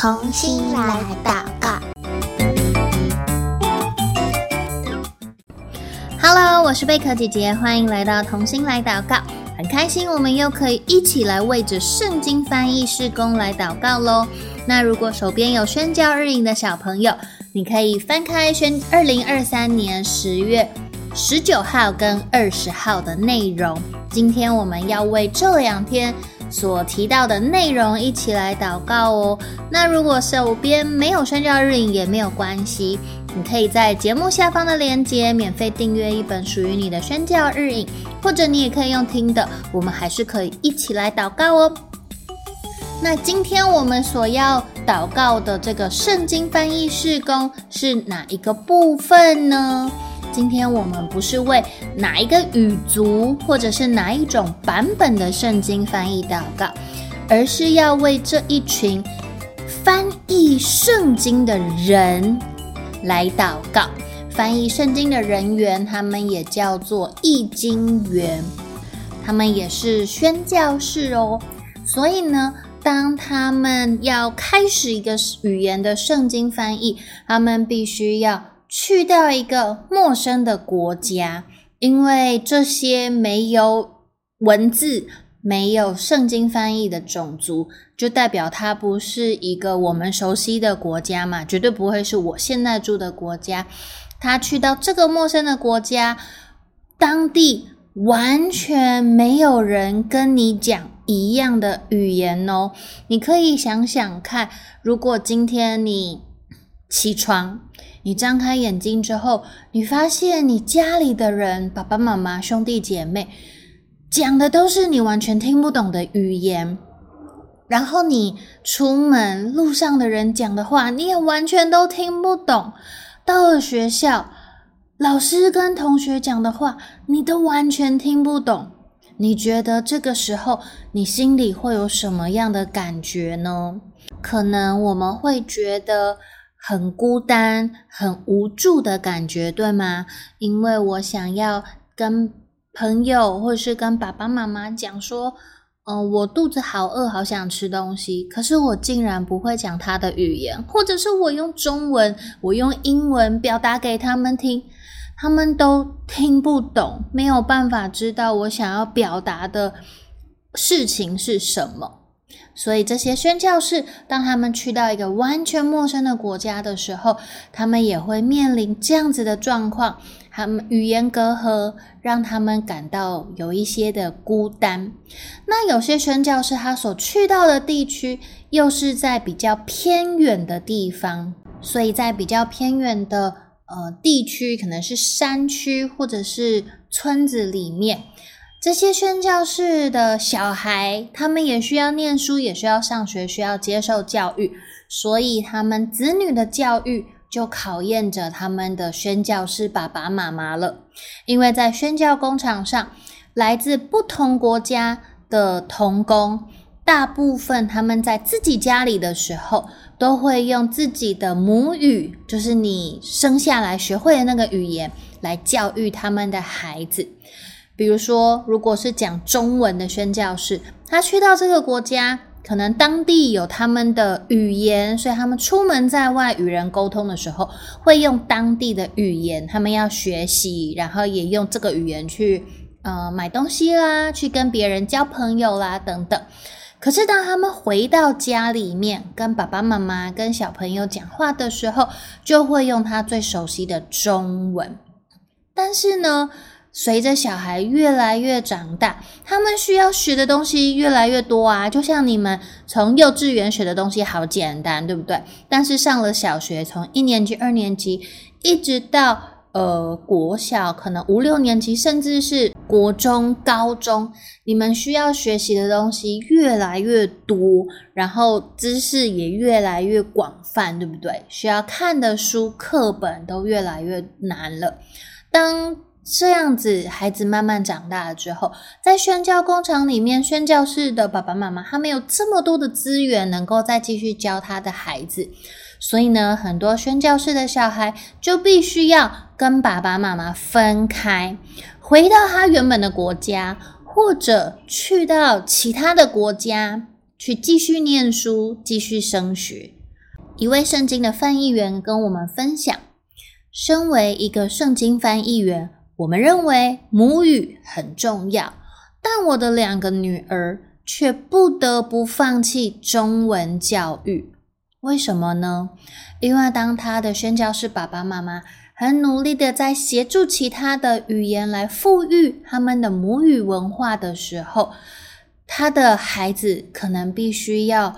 重新来祷告。Hello，我是贝壳姐姐，欢迎来到同心来祷告。很开心，我们又可以一起来为着圣经翻译事工来祷告喽。那如果手边有宣教日影的小朋友，你可以翻开宣二零二三年十月十九号跟二十号的内容。今天我们要为这两天所提到的内容一起来祷告哦。那如果手边没有宣教日影也没有关系。你可以在节目下方的链接免费订阅一本属于你的宣教日影，或者你也可以用听的，我们还是可以一起来祷告哦。那今天我们所要祷告的这个圣经翻译事工是哪一个部分呢？今天我们不是为哪一个语族或者是哪一种版本的圣经翻译祷告，而是要为这一群翻译圣经的人。来祷告，翻译圣经的人员，他们也叫做译经员，他们也是宣教士哦。所以呢，当他们要开始一个语言的圣经翻译，他们必须要去到一个陌生的国家，因为这些没有文字。没有圣经翻译的种族，就代表它不是一个我们熟悉的国家嘛，绝对不会是我现在住的国家。他去到这个陌生的国家，当地完全没有人跟你讲一样的语言哦。你可以想想看，如果今天你起床，你张开眼睛之后，你发现你家里的人，爸爸妈妈、兄弟姐妹。讲的都是你完全听不懂的语言，然后你出门路上的人讲的话，你也完全都听不懂。到了学校，老师跟同学讲的话，你都完全听不懂。你觉得这个时候你心里会有什么样的感觉呢？可能我们会觉得很孤单、很无助的感觉，对吗？因为我想要跟朋友，或是跟爸爸妈妈讲说，嗯、我肚子好饿，好想吃东西，可是我竟然不会讲他的语言，或者是我用中文，我用英文表达给他们听，他们都听不懂，没有办法知道我想要表达的事情是什么。所以这些宣教士，当他们去到一个完全陌生的国家的时候，他们也会面临这样子的状况。他们语言隔阂，让他们感到有一些的孤单。那有些宣教士，他所去到的地区又是在比较偏远的地方，所以在比较偏远的呃地区，可能是山区或者是村子里面，这些宣教士的小孩，他们也需要念书，也需要上学，需要接受教育，所以他们子女的教育。就考验着他们的宣教士爸爸妈妈了，因为在宣教工厂上，来自不同国家的童工，大部分他们在自己家里的时候，都会用自己的母语，就是你生下来学会的那个语言，来教育他们的孩子。比如说，如果是讲中文的宣教士，他去到这个国家。可能当地有他们的语言，所以他们出门在外与人沟通的时候，会用当地的语言。他们要学习，然后也用这个语言去呃买东西啦，去跟别人交朋友啦等等。可是当他们回到家里面，跟爸爸妈妈、跟小朋友讲话的时候，就会用他最熟悉的中文。但是呢，随着小孩越来越长大，他们需要学的东西越来越多啊。就像你们从幼稚园学的东西好简单，对不对？但是上了小学，从一年级、二年级，一直到呃国小，可能五六年级，甚至是国中、高中，你们需要学习的东西越来越多，然后知识也越来越广泛，对不对？需要看的书、课本都越来越难了。当这样子，孩子慢慢长大了之后，在宣教工厂里面，宣教室的爸爸妈妈他没有这么多的资源，能够再继续教他的孩子，所以呢，很多宣教室的小孩就必须要跟爸爸妈妈分开，回到他原本的国家，或者去到其他的国家去继续念书、继续升学。一位圣经的翻译员跟我们分享，身为一个圣经翻译员，我们认为母语很重要，但我的两个女儿却不得不放弃中文教育。为什么呢？因为当他的宣教士爸爸妈妈很努力的在协助其他的语言来复育他们的母语文化的时候，他的孩子可能必须要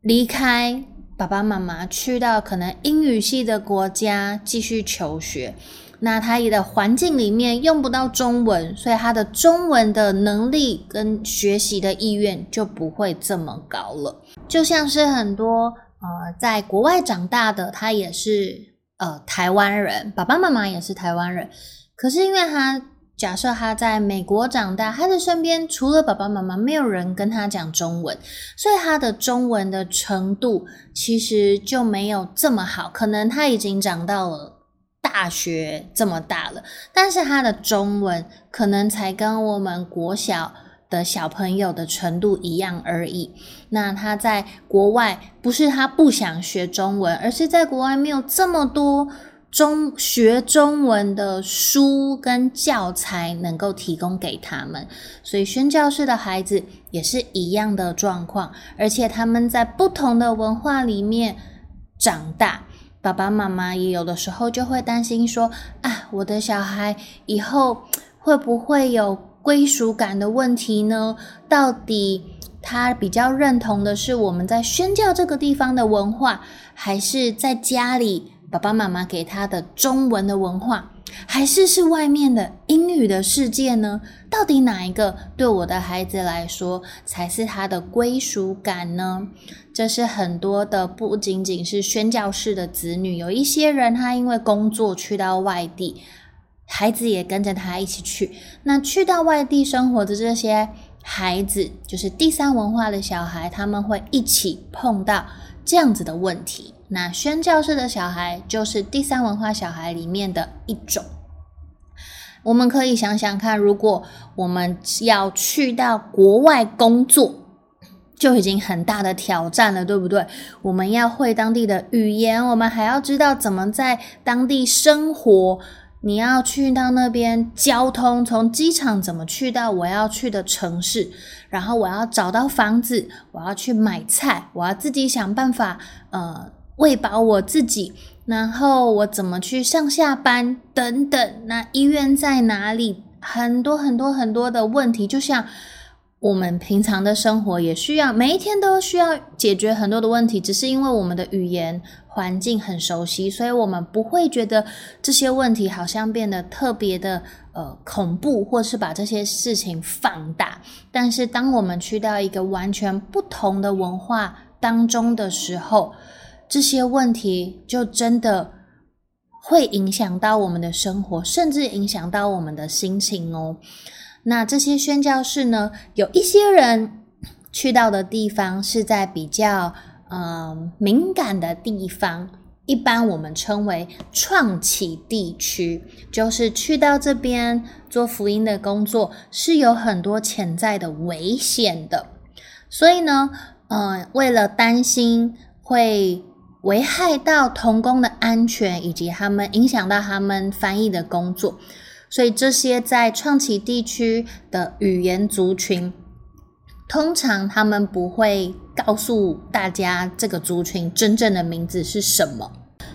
离开爸爸妈妈，去到可能英语系的国家继续求学。那他的环境里面用不到中文，所以他的中文的能力跟学习的意愿就不会这么高了。就像是很多呃在国外长大的，他也是呃台湾人，爸爸妈妈也是台湾人，可是因为他。假设他在美国长大，他的身边除了爸爸妈妈，没有人跟他讲中文，所以他的中文的程度其实就没有这么好。可能他已经长到了大学这么大了，但是他的中文可能才跟我们国小的小朋友的程度一样而已。那他在国外，不是他不想学中文，而是在国外没有这么多。中学中文的书跟教材能够提供给他们，所以宣教士的孩子也是一样的状况，而且他们在不同的文化里面长大，爸爸妈妈也有的时候就会担心说：啊，我的小孩以后会不会有归属感的问题呢？到底他比较认同的是我们在宣教这个地方的文化，还是在家里？爸爸妈妈给他的中文的文化，还是是外面的语的世界呢？到底哪一个对我的孩子来说才是他的归属感呢？这是很多的，不仅仅是宣教士的子女，有一些人他因为工作去到外地，孩子也跟着他一起去。那去到外地生活的这些孩子，就是第三文化的小孩，他们会一起碰到这样子的问题。那宣教士的小孩就是第三文化小孩里面的一种。我们可以想想看，如果我们要去到国外工作，就已经很大的挑战了，对不对？我们要会当地的语言，我们还要知道怎么在当地生活。你要去到那边，交通从机场怎么去到我要去的城市，然后我要找到房子，我要去买菜，我要自己想办法，呃。喂饱我自己，然后我怎么去上下班等等，那医院在哪里？很多很多很多的问题，就像我们平常的生活也需要，每一天都需要解决很多的问题。只是因为我们的语言环境很熟悉，所以我们不会觉得这些问题好像变得特别的呃恐怖，或是把这些事情放大。但是当我们去到一个完全不同的文化当中的时候，这些问题就真的会影响到我们的生活，甚至影响到我们的心情哦。那这些宣教士呢，有一些人去到的地方是在比较呃敏感的地方，一般我们称为创启地区，就是去到这边做福音的工作是有很多潜在的危险的。所以呢，呃，为了担心会危害到童工的安全，以及他们影响到他们翻译的工作，所以这些在创企地区的语言族群，通常他们不会告诉大家这个族群真正的名字是什么。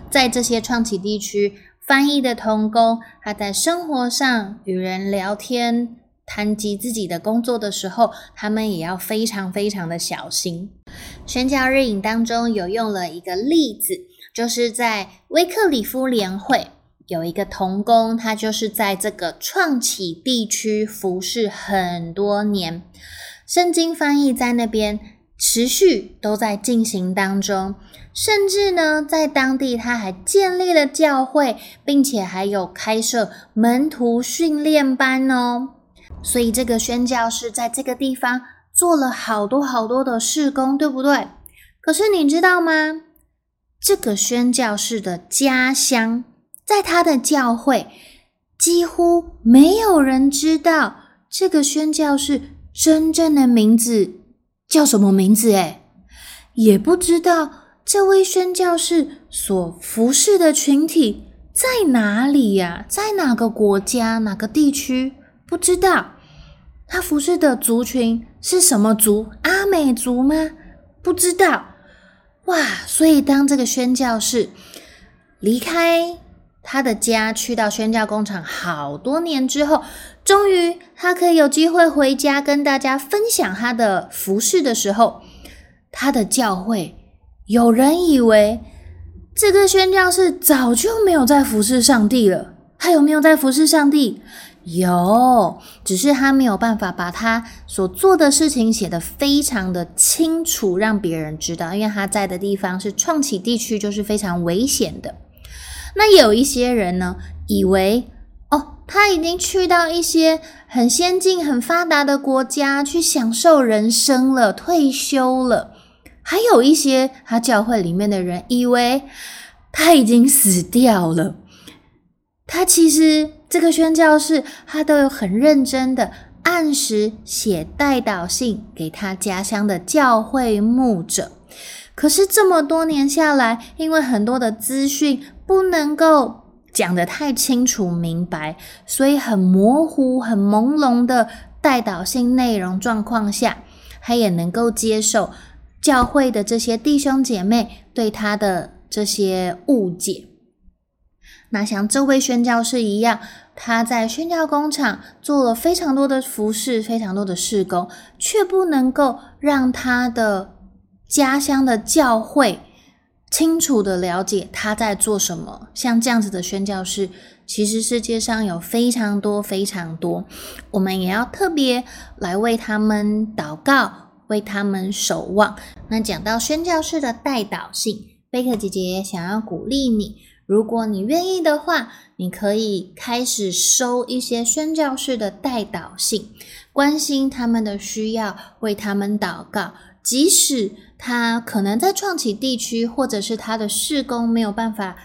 在这些创企地区翻译的童工，他在生活上与人聊天，谈及自己的工作的时候，他们也要非常非常的小心。宣教日影当中有用了一个例子，就是在威克里夫联会有一个同工，他就是在这个创启地区服侍很多年，圣经翻译在那边持续都在进行当中，甚至呢，在当地他还建立了教会，并且还有开设门徒训练班哦。所以，这个宣教士在这个地方做了好多好多的事工，对不对？可是你知道吗？这个宣教士的家乡，在他的教会，几乎没有人知道这个宣教士真正的名字叫什么名字，诶，也不知道这位宣教士所服侍的群体在哪里呀？在哪个国家、哪个地区？不知道。他服侍的族群是什么族？阿美族吗？不知道。哇！所以当这个宣教士离开他的家，去到宣教工厂好多年之后，终于他可以有机会回家跟大家分享他的服侍的时候，他的教会有人以为这个宣教士早就没有在服侍上帝了。他有没有在服侍上帝？有，只是他没有办法把他所做的事情写得非常的清楚，让别人知道，因为他在的地方是创启地区，就是非常危险的。那有一些人呢，以为哦，他已经去到一些很先进、很发达的国家去享受人生了，退休了。还有一些他教会里面的人以为他已经死掉了，他其实。这个宣教士，他都有很认真的按时写代祷信给他家乡的教会牧者。可是这么多年下来，因为很多的资讯不能够讲得太清楚明白，所以很模糊、很朦胧的代祷信内容状况下，他也能够接受教会的这些弟兄姐妹对他的这些误解。那像这位宣教士一样，他在宣教工厂做了非常多的服饰，非常多的事工，却不能够让他的家乡的教会清楚的了解他在做什么。像这样子的宣教士，其实世界上有非常多非常多，我们也要特别来为他们祷告，为他们守望。那讲到宣教士的代祷性，贝克姐姐想要鼓励你。如果你愿意的话，你可以开始收一些宣教士的代祷信，关心他们的需要，为他们祷告。即使他可能在创启地区，或者是他的事工没有办法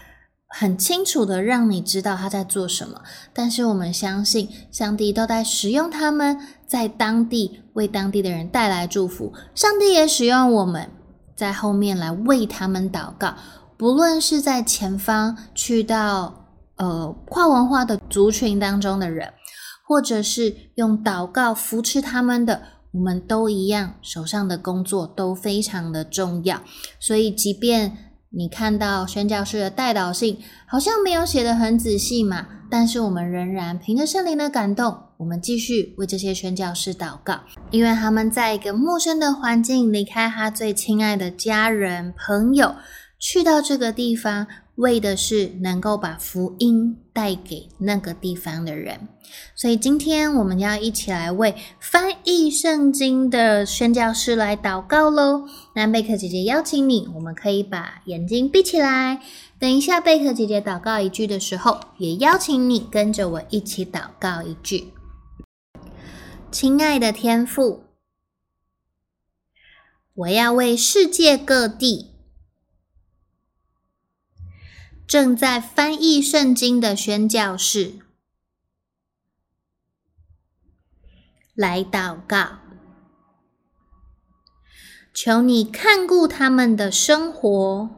很清楚的让你知道他在做什么，但是我们相信上帝都在使用他们，在当地为当地的人带来祝福。上帝也使用我们在后面来为他们祷告。不论是在前方去到呃跨文化的族群当中的人，或者是用祷告扶持他们的，我们都一样，手上的工作都非常的重要。所以，即便你看到宣教士的代祷信好像没有写得很仔细嘛，但是我们仍然凭着圣灵的感动，我们继续为这些宣教士祷告，因为他们在一个陌生的环境，离开他最亲爱的家人朋友。去到这个地方，为的是能够把福音带给那个地方的人。所以今天我们要一起来为翻译圣经的宣教师来祷告喽。那贝克姐姐邀请你，我们可以把眼睛闭起来。等一下，贝克姐姐祷告一句的时候，也邀请你跟着我一起祷告一句：亲爱的天父，我要为世界各地。正在翻译圣经的宣教士来祷告，求你看顾他们的生活，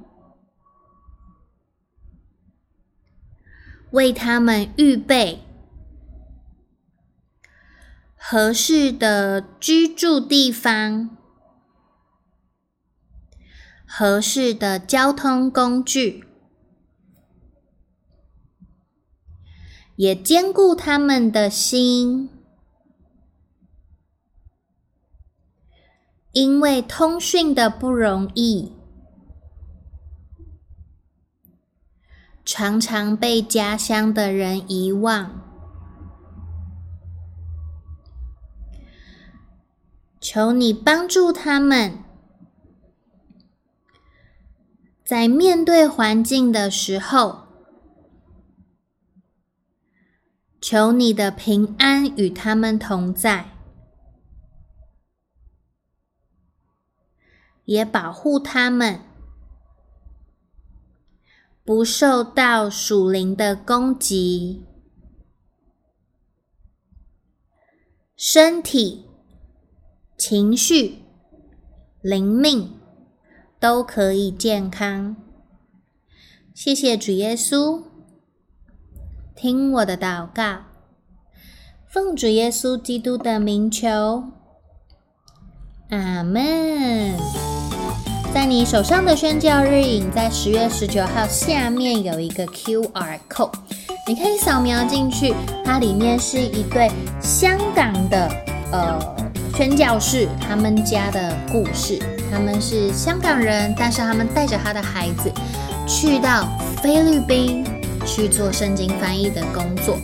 为他们预备合适的居住地方、合适的交通工具。也坚固他们的心，因为通讯的不容易，常常被家乡的人遗忘。求你帮助他们，在面对环境的时候。求你的平安与他们同在，也保护他们不受到属灵的攻击，身体、情绪、灵命都可以健康。谢谢主耶稣，听我的祷告，奉主耶稣基督的名求，阿门。在你手上的宣教日影，在十月十九号下面有一个 QR code，你可以扫描进去。它里面是一对香港的呃宣教士他们家的故事。他们是香港人，但是他们带着他的孩子。去到菲律宾去做圣经翻译的工作，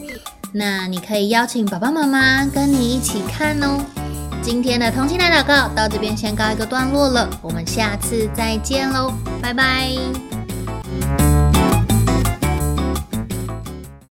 那你可以邀请爸爸妈妈跟你一起看哦。今天的同心来祷告到这边先告一个段落了，我们下次再见喽，拜拜。